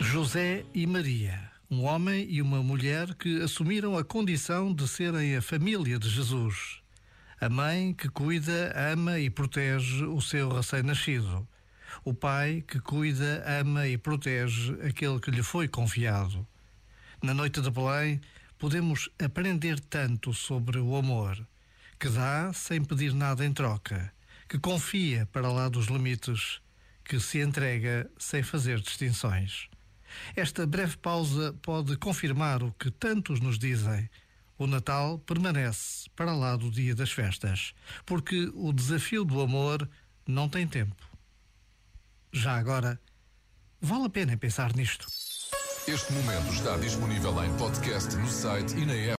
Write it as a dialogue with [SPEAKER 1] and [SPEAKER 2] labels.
[SPEAKER 1] José e Maria, um homem e uma mulher que assumiram a condição de serem a família de Jesus. A mãe que cuida, ama e protege o seu recém-nascido. O pai que cuida, ama e protege aquele que lhe foi confiado. Na noite de Belém, podemos aprender tanto sobre o amor, que dá sem pedir nada em troca, que confia para lá dos limites, que se entrega sem fazer distinções. Esta breve pausa pode confirmar o que tantos nos dizem. O Natal permanece para lá do dia das festas, porque o desafio do amor não tem tempo. Já agora, vale a pena pensar nisto.
[SPEAKER 2] Este momento está disponível em podcast no site e na app.